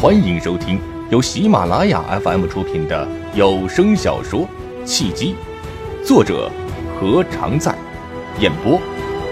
欢迎收听由喜马拉雅 FM 出品的有声小说《契机》，作者何常在，演播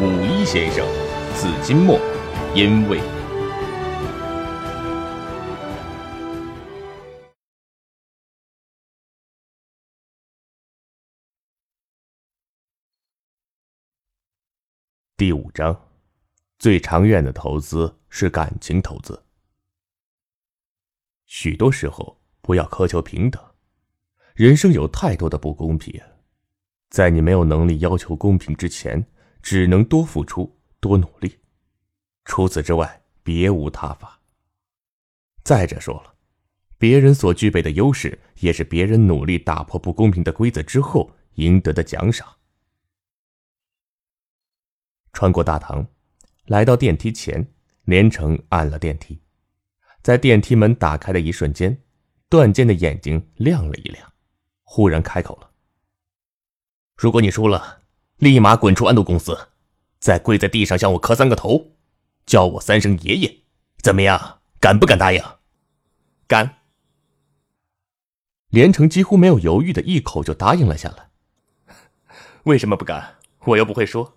五一先生、紫金墨，因为第五章，最长远的投资是感情投资。许多时候，不要苛求平等。人生有太多的不公平，在你没有能力要求公平之前，只能多付出、多努力。除此之外，别无他法。再者说了，别人所具备的优势，也是别人努力打破不公平的规则之后赢得的奖赏。穿过大堂，来到电梯前，连城按了电梯。在电梯门打开的一瞬间，段健的眼睛亮了一亮，忽然开口了：“如果你输了，立马滚出安度公司，再跪在地上向我磕三个头，叫我三声爷爷，怎么样？敢不敢答应？”“敢。”连城几乎没有犹豫的一口就答应了下来。“为什么不敢？我又不会说。”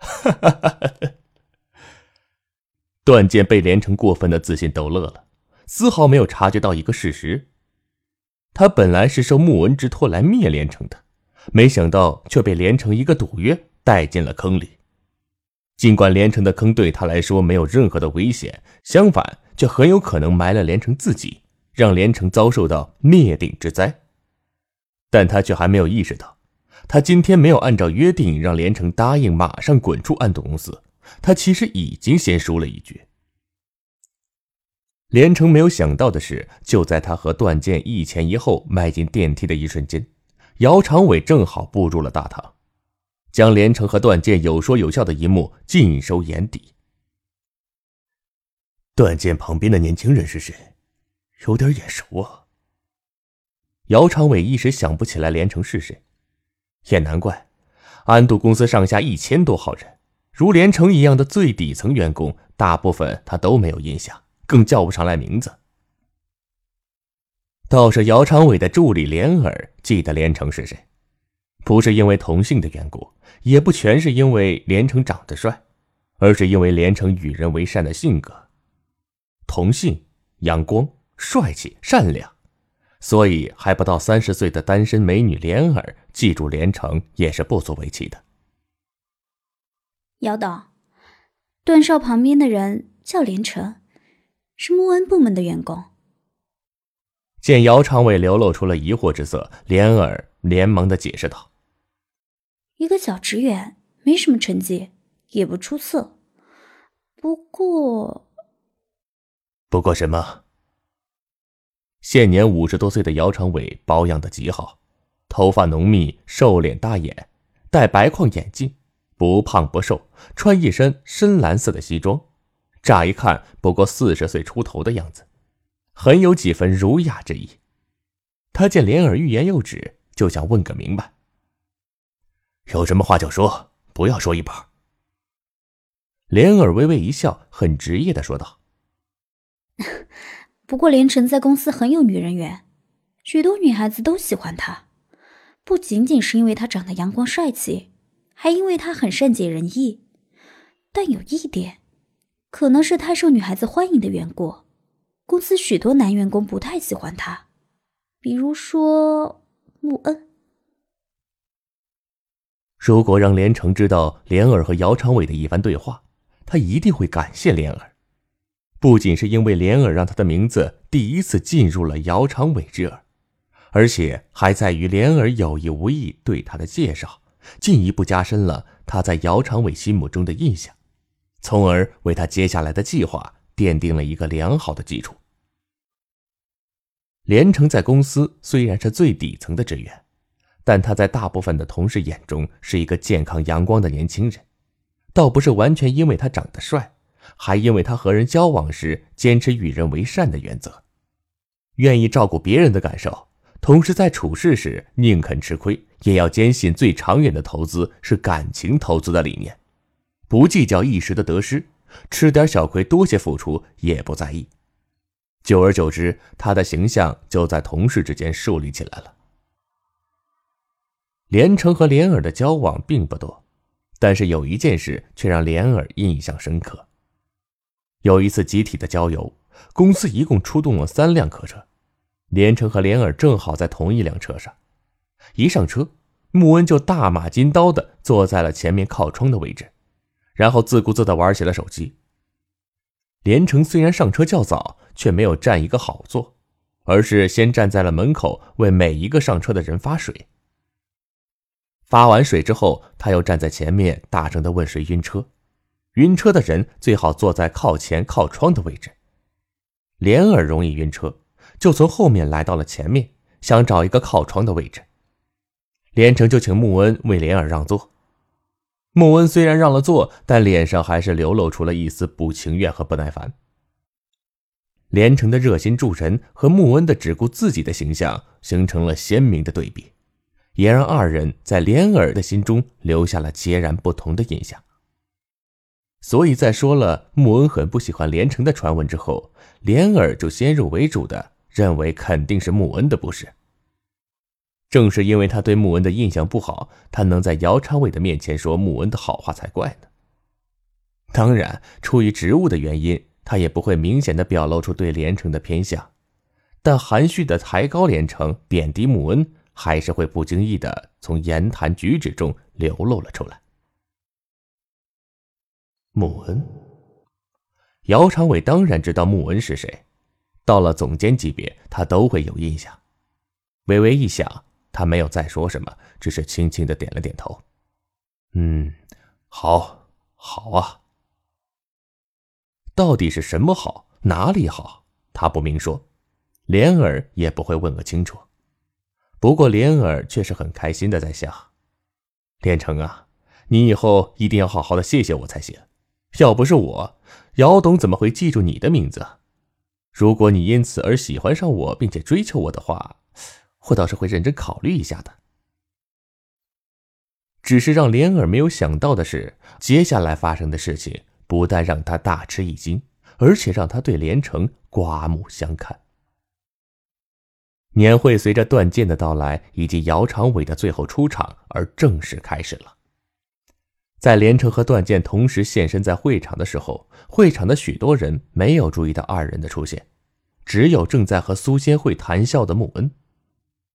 哈哈哈哈。段剑被连城过分的自信逗乐了，丝毫没有察觉到一个事实：他本来是受穆文之托来灭连城的，没想到却被连城一个赌约带进了坑里。尽管连城的坑对他来说没有任何的危险，相反，却很有可能埋了连城自己，让连城遭受到灭顶之灾。但他却还没有意识到，他今天没有按照约定让连城答应马上滚出暗度公司。他其实已经先输了一局。连城没有想到的是，就在他和段剑一前一后迈进电梯的一瞬间，姚长伟正好步入了大堂，将连城和段剑有说有笑的一幕尽收眼底。段剑旁边的年轻人是谁？有点眼熟啊。姚长伟一时想不起来连城是谁，也难怪，安度公司上下一千多号人。如连城一样的最底层员工，大部分他都没有印象，更叫不上来名字。倒是姚长伟的助理连儿记得连城是谁，不是因为同姓的缘故，也不全是因为连城长得帅，而是因为连城与人为善的性格。同姓，阳光、帅气、善良，所以还不到三十岁的单身美女莲儿记住连城也是不足为奇的。姚导，段少旁边的人叫连城，是穆恩部门的员工。见姚长伟流露出了疑惑之色，连儿连忙的解释道：“一个小职员，没什么成绩，也不出色。不过，不过什么？现年五十多岁的姚长伟保养的极好，头发浓密，瘦脸大眼，戴白框眼镜。”不胖不瘦，穿一身深蓝色的西装，乍一看不过四十岁出头的样子，很有几分儒雅之意。他见莲儿欲言又止，就想问个明白。有什么话就说，不要说一半。莲儿微微一笑，很职业的说道：“ 不过连城在公司很有女人缘，许多女孩子都喜欢他，不仅仅是因为他长得阳光帅气。”还因为他很善解人意，但有一点，可能是太受女孩子欢迎的缘故，公司许多男员工不太喜欢他，比如说穆恩。如果让连城知道莲儿和姚长伟的一番对话，他一定会感谢莲儿，不仅是因为莲儿让他的名字第一次进入了姚长伟之耳，而且还在于莲儿有意无意对他的介绍。进一步加深了他在姚长伟心目中的印象，从而为他接下来的计划奠定了一个良好的基础。连城在公司虽然是最底层的职员，但他在大部分的同事眼中是一个健康阳光的年轻人，倒不是完全因为他长得帅，还因为他和人交往时坚持与人为善的原则，愿意照顾别人的感受。同时，在处事时宁肯吃亏，也要坚信最长远的投资是感情投资的理念，不计较一时的得失，吃点小亏多些付出也不在意，久而久之，他的形象就在同事之间树立起来了。连城和莲儿的交往并不多，但是有一件事却让莲儿印象深刻。有一次集体的郊游，公司一共出动了三辆客车，连城和莲儿正好在同一辆车上。一上车，穆恩就大马金刀的坐在了前面靠窗的位置，然后自顾自的玩起了手机。连城虽然上车较早，却没有占一个好座，而是先站在了门口为每一个上车的人发水。发完水之后，他又站在前面大声的问谁晕车，晕车的人最好坐在靠前靠窗的位置。莲儿容易晕车，就从后面来到了前面，想找一个靠窗的位置。连城就请穆恩为莲儿让座。穆恩虽然让了座，但脸上还是流露出了一丝不情愿和不耐烦。连城的热心助人和穆恩的只顾自己的形象形成了鲜明的对比，也让二人在莲儿的心中留下了截然不同的印象。所以在说了穆恩很不喜欢连城的传闻之后，莲儿就先入为主的认为肯定是穆恩的不是。正是因为他对穆恩的印象不好，他能在姚长伟的面前说穆恩的好话才怪呢。当然，出于职务的原因，他也不会明显的表露出对连城的偏向，但含蓄的抬高连城、贬低穆恩，还是会不经意的从言谈举止中流露了出来。穆恩，姚长伟当然知道穆恩是谁，到了总监级别，他都会有印象。微微一想。他没有再说什么，只是轻轻的点了点头。嗯，好，好啊。到底是什么好，哪里好，他不明说，莲儿也不会问个清楚。不过莲儿却是很开心的在想：连城啊，你以后一定要好好的谢谢我才行。要不是我，姚董怎么会记住你的名字？如果你因此而喜欢上我，并且追求我的话。我倒是会认真考虑一下的。只是让莲儿没有想到的是，接下来发生的事情不但让他大吃一惊，而且让他对连城刮目相看。年会随着段剑的到来以及姚长伟的最后出场而正式开始了。在连城和段剑同时现身在会场的时候，会场的许多人没有注意到二人的出现，只有正在和苏仙慧谈笑的穆恩。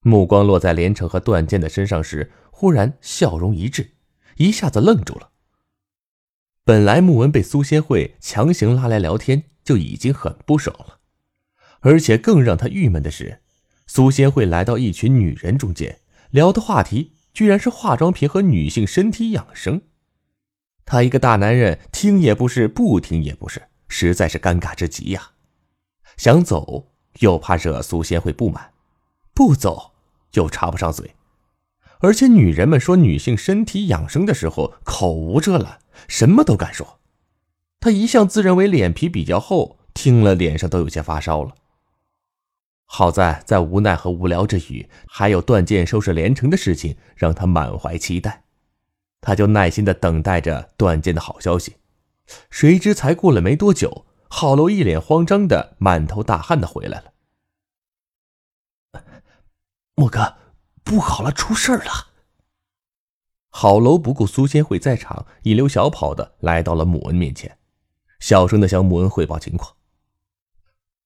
目光落在连城和段剑的身上时，忽然笑容一滞，一下子愣住了。本来穆文被苏仙慧强行拉来聊天就已经很不爽了，而且更让他郁闷的是，苏仙慧来到一群女人中间，聊的话题居然是化妆品和女性身体养生。他一个大男人，听也不是，不听也不是，实在是尴尬之极呀。想走，又怕惹苏仙慧不满。不走又插不上嘴，而且女人们说女性身体养生的时候口无遮拦，什么都敢说。他一向自认为脸皮比较厚，听了脸上都有些发烧了。好在在无奈和无聊之余，还有段剑收拾连城的事情让他满怀期待，他就耐心的等待着段剑的好消息。谁知才过了没多久，郝楼一脸慌张的、满头大汗的回来了。莫哥，不好了，出事了！郝楼不顾苏仙慧在场，一溜小跑的来到了穆恩面前，小声的向穆恩汇报情况。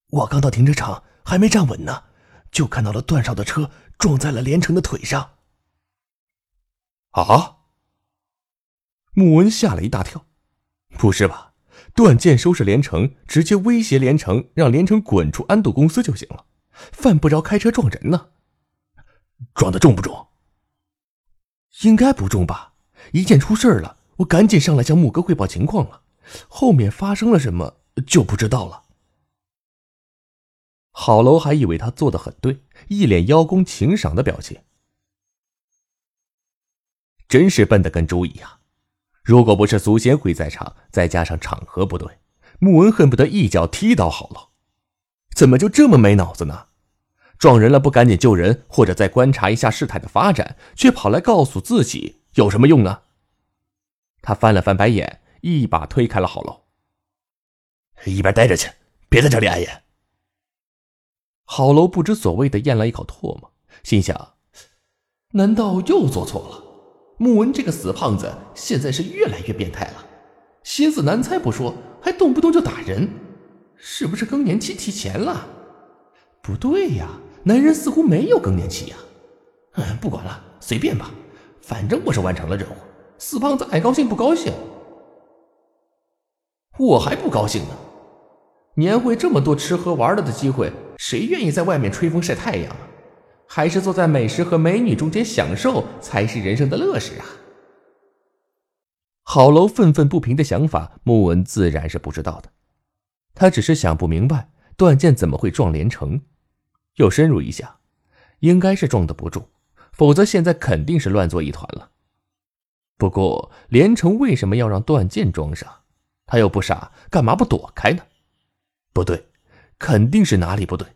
我刚到停车场，还没站稳呢，就看到了段少的车撞在了连城的腿上。啊！穆恩吓了一大跳，不是吧？段剑收拾连城，直接威胁连城，让连城滚出安度公司就行了，犯不着开车撞人呢。撞的重不重？应该不重吧。一见出事了，我赶紧上来向木哥汇报情况了。后面发生了什么就不知道了。郝楼还以为他做的很对，一脸邀功请赏的表情。真是笨的跟猪一样。如果不是苏仙会在场，再加上场合不对，穆文恨不得一脚踢倒郝楼。怎么就这么没脑子呢？撞人了不赶紧救人，或者再观察一下事态的发展，却跑来告诉自己有什么用呢？他翻了翻白眼，一把推开了郝楼。一边待着去，别在这里碍眼。郝楼不知所谓的咽了一口唾沫，心想：难道又做错了？穆文这个死胖子现在是越来越变态了，心思难猜不说，还动不动就打人，是不是更年期提前了？不对呀，男人似乎没有更年期呀。嗯，不管了，随便吧，反正我是完成了任务。死胖子爱高兴不高兴？我还不高兴呢。年会这么多吃喝玩乐的机会，谁愿意在外面吹风晒太阳啊？还是坐在美食和美女中间享受才是人生的乐事啊！郝楼愤愤不平的想法，穆文自然是不知道的。他只是想不明白，断剑怎么会撞连城？又深入一下，应该是撞得不住，否则现在肯定是乱作一团了。不过，连城为什么要让段剑装上？他又不傻，干嘛不躲开呢？不对，肯定是哪里不对。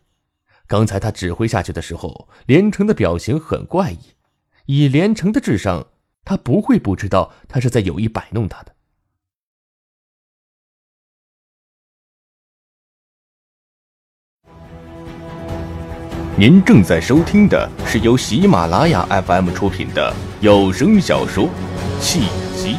刚才他指挥下去的时候，连城的表情很怪异。以连城的智商，他不会不知道他是在有意摆弄他的。您正在收听的是由喜马拉雅 FM 出品的有声小说《契机》。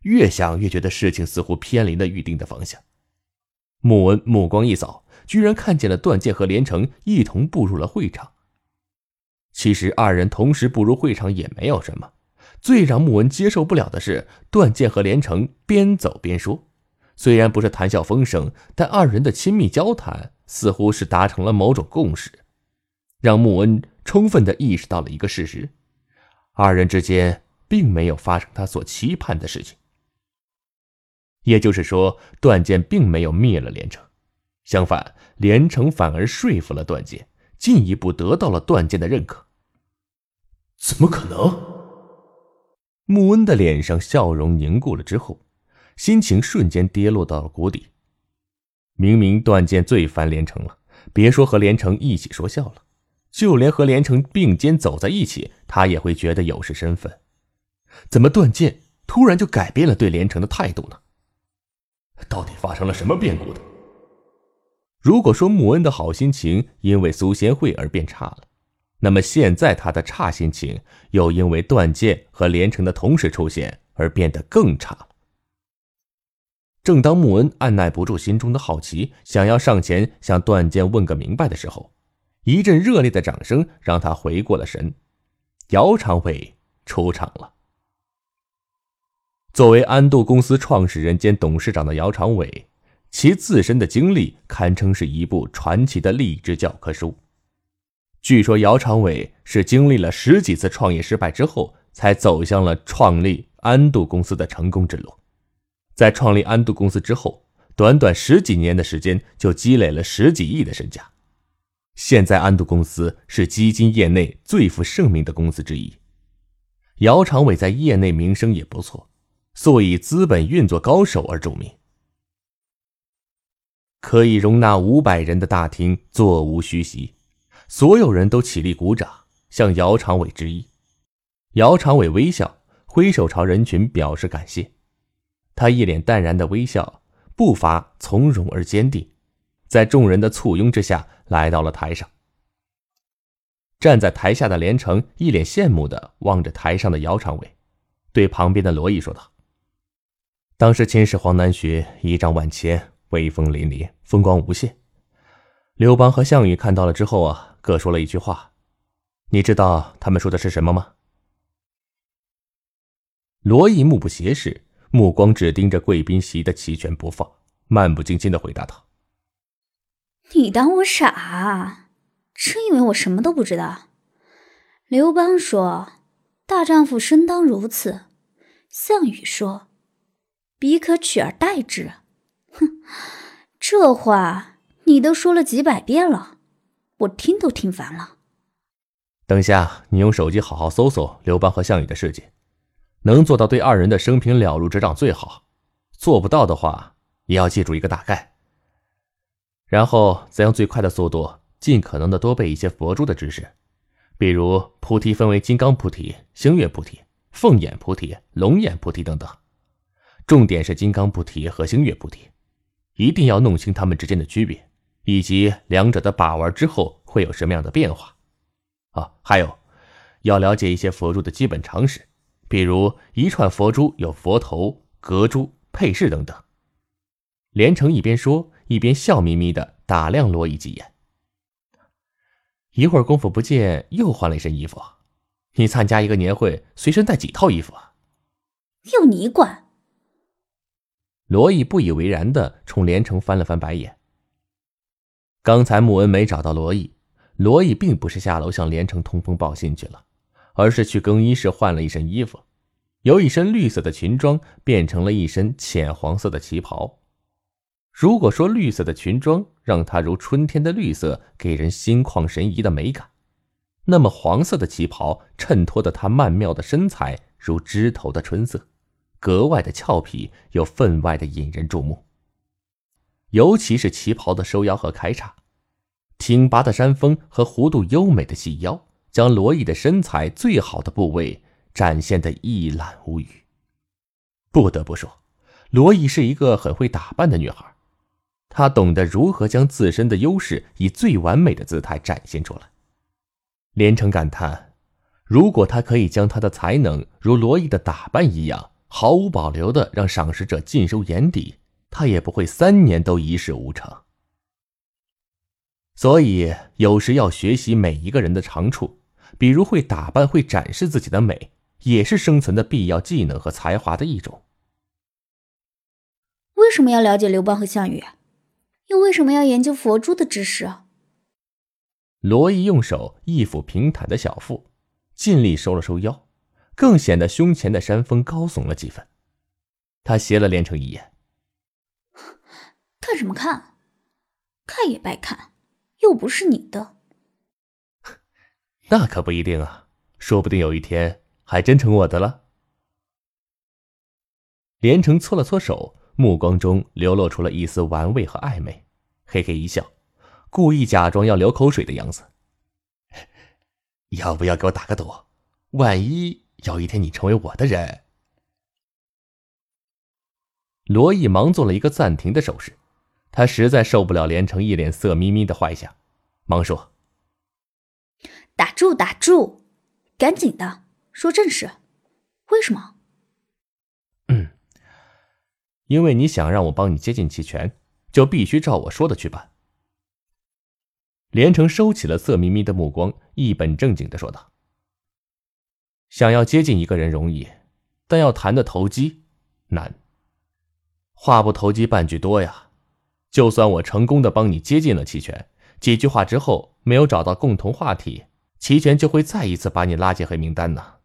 越想越觉得事情似乎偏离了预定的方向。穆文目光一扫，居然看见了段剑和连城一同步入了会场。其实二人同时步入会场也没有什么，最让穆文接受不了的是段剑和连城边走边说，虽然不是谈笑风生，但二人的亲密交谈似乎是达成了某种共识，让穆恩充分的意识到了一个事实：二人之间并没有发生他所期盼的事情。也就是说，段剑并没有灭了连城，相反，连城反而说服了段剑，进一步得到了段剑的认可。怎么可能？穆恩的脸上笑容凝固了之后，心情瞬间跌落到了谷底。明明段剑最烦连城了，别说和连城一起说笑了，就连和连城并肩走在一起，他也会觉得有失身份。怎么段剑突然就改变了对连城的态度呢？到底发生了什么变故的？如果说穆恩的好心情因为苏仙慧而变差了，那么现在他的差心情又因为段剑和连城的同时出现而变得更差。正当穆恩按耐不住心中的好奇，想要上前向段剑问个明白的时候，一阵热烈的掌声让他回过了神。姚长伟出场了。作为安度公司创始人兼董事长的姚长伟，其自身的经历堪称是一部传奇的励志教科书。据说姚长伟是经历了十几次创业失败之后，才走向了创立安度公司的成功之路。在创立安度公司之后，短短十几年的时间就积累了十几亿的身价。现在安度公司是基金业内最负盛名的公司之一，姚长伟在业内名声也不错。素以资本运作高手而著名，可以容纳五百人的大厅座无虚席，所有人都起立鼓掌向姚长伟致意。姚长伟微笑，挥手朝人群表示感谢。他一脸淡然的微笑，步伐从容而坚定，在众人的簇拥之下来到了台上。站在台下的连城一脸羡慕的望着台上的姚长伟，对旁边的罗毅说道。当时秦始皇南巡，仪仗万千，威风凛凛，风光无限。刘邦和项羽看到了之后啊，各说了一句话，你知道他们说的是什么吗？罗毅目不斜视，目光只盯着贵宾席的齐全不放，漫不经心的回答道：“你当我傻？真以为我什么都不知道？”刘邦说：“大丈夫生当如此。”项羽说。彼可取而代之，哼，这话你都说了几百遍了，我听都听烦了。等下你用手机好好搜搜刘邦和项羽的事迹，能做到对二人的生平了如指掌最好，做不到的话也要记住一个大概。然后再用最快的速度，尽可能的多背一些佛珠的知识，比如菩提分为金刚菩提、星月菩提、凤眼菩提、龙眼菩提等等。重点是金刚菩提和星月菩提，一定要弄清它们之间的区别，以及两者的把玩之后会有什么样的变化。啊，还有，要了解一些佛珠的基本常识，比如一串佛珠有佛头、隔珠、配饰等等。连城一边说，一边笑眯眯的打量罗毅几眼。一会儿功夫不见，又换了一身衣服。你参加一个年会，随身带几套衣服啊？要你管！罗毅不以为然的冲连城翻了翻白眼。刚才穆恩没找到罗毅，罗毅并不是下楼向连城通风报信去了，而是去更衣室换了一身衣服，由一身绿色的裙装变成了一身浅黄色的旗袍。如果说绿色的裙装让它如春天的绿色，给人心旷神怡的美感，那么黄色的旗袍衬托的她曼妙的身材如枝头的春色，格外的俏皮又分外的引人注目。尤其是旗袍的收腰和开叉，挺拔的山峰和弧度优美的细腰，将罗毅的身材最好的部位展现的一览无余。不得不说，罗毅是一个很会打扮的女孩。她懂得如何将自身的优势以最完美的姿态展现出来。连城感叹：如果他可以将他的才能如罗毅的打扮一样，毫无保留的让赏识者尽收眼底，他也不会三年都一事无成。所以，有时要学习每一个人的长处，比如会打扮、会展示自己的美，也是生存的必要技能和才华的一种。为什么要了解刘邦和项羽？又为什么要研究佛珠的知识？罗毅用手一抚平坦的小腹，尽力收了收腰，更显得胸前的山峰高耸了几分。他斜了连城一眼：“看什么看？看也白看，又不是你的。”那可不一定啊，说不定有一天还真成我的了。连城搓了搓手。目光中流露出了一丝玩味和暧昧，嘿嘿一笑，故意假装要流口水的样子。要不要给我打个赌？万一有一天你成为我的人？罗毅忙做了一个暂停的手势，他实在受不了连城一脸色眯眯的坏相，忙说：“打住，打住，赶紧的，说正事，为什么？”因为你想让我帮你接近齐全，就必须照我说的去办。连城收起了色眯眯的目光，一本正经的说道：“想要接近一个人容易，但要谈的投机难。话不投机半句多呀。就算我成功的帮你接近了齐全，几句话之后没有找到共同话题，齐全就会再一次把你拉进黑名单呢。”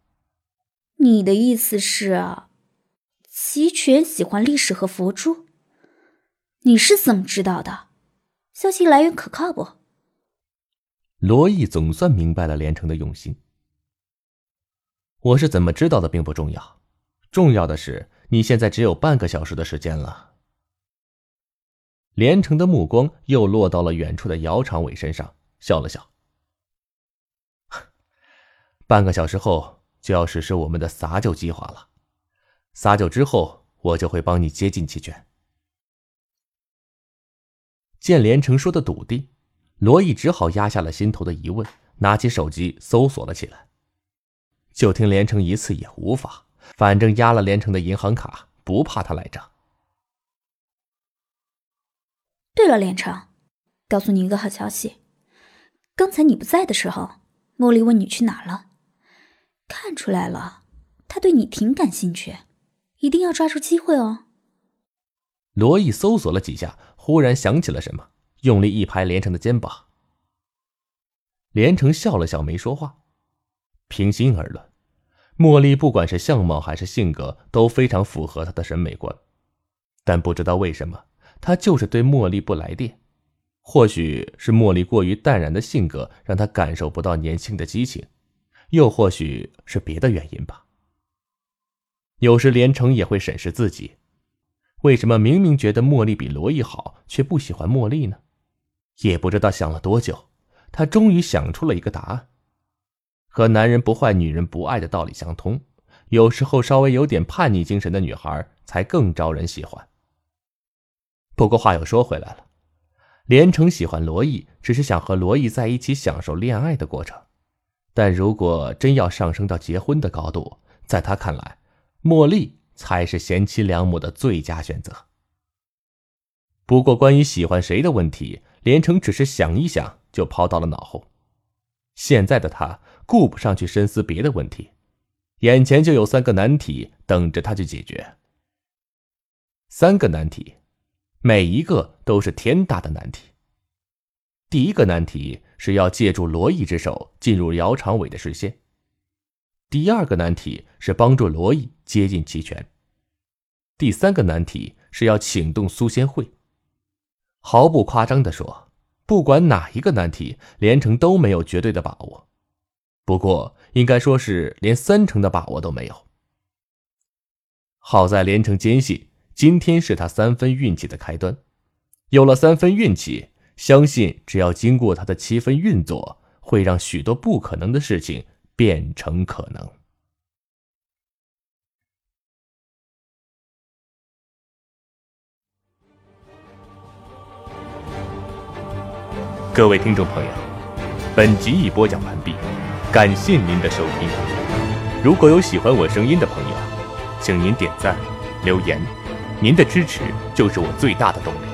你的意思是？齐全喜欢历史和佛珠，你是怎么知道的？消息来源可靠不？罗毅总算明白了连城的用心。我是怎么知道的并不重要，重要的是你现在只有半个小时的时间了。连城的目光又落到了远处的姚长伟身上，笑了笑。半个小时后就要实施我们的撒酒计划了。撒酒之后，我就会帮你接近齐全。见连城说的笃定，罗毅只好压下了心头的疑问，拿起手机搜索了起来。就听连城一次也无法，反正压了连城的银行卡，不怕他赖账。对了，连城，告诉你一个好消息，刚才你不在的时候，茉莉问你去哪了，看出来了，她对你挺感兴趣。一定要抓住机会哦！罗毅搜索了几下，忽然想起了什么，用力一拍连城的肩膀。连城笑了笑，没说话。平心而论，茉莉不管是相貌还是性格都非常符合他的审美观，但不知道为什么，他就是对茉莉不来电。或许是茉莉过于淡然的性格让他感受不到年轻的激情，又或许是别的原因吧。有时连城也会审视自己，为什么明明觉得茉莉比罗毅好，却不喜欢茉莉呢？也不知道想了多久，他终于想出了一个答案。和男人不坏，女人不爱的道理相通，有时候稍微有点叛逆精神的女孩才更招人喜欢。不过话又说回来了，连城喜欢罗毅，只是想和罗毅在一起享受恋爱的过程。但如果真要上升到结婚的高度，在他看来，茉莉才是贤妻良母的最佳选择。不过，关于喜欢谁的问题，连城只是想一想就抛到了脑后。现在的他顾不上去深思别的问题，眼前就有三个难题等着他去解决。三个难题，每一个都是天大的难题。第一个难题是要借助罗毅之手进入姚长伟的视线。第二个难题是帮助罗毅接近齐全。第三个难题是要请动苏仙慧。毫不夸张的说，不管哪一个难题，连城都没有绝对的把握。不过，应该说是连三成的把握都没有。好在连城坚信，今天是他三分运气的开端。有了三分运气。相信只要经过他的七分运作，会让许多不可能的事情变成可能。各位听众朋友，本集已播讲完毕，感谢您的收听。如果有喜欢我声音的朋友，请您点赞、留言，您的支持就是我最大的动力。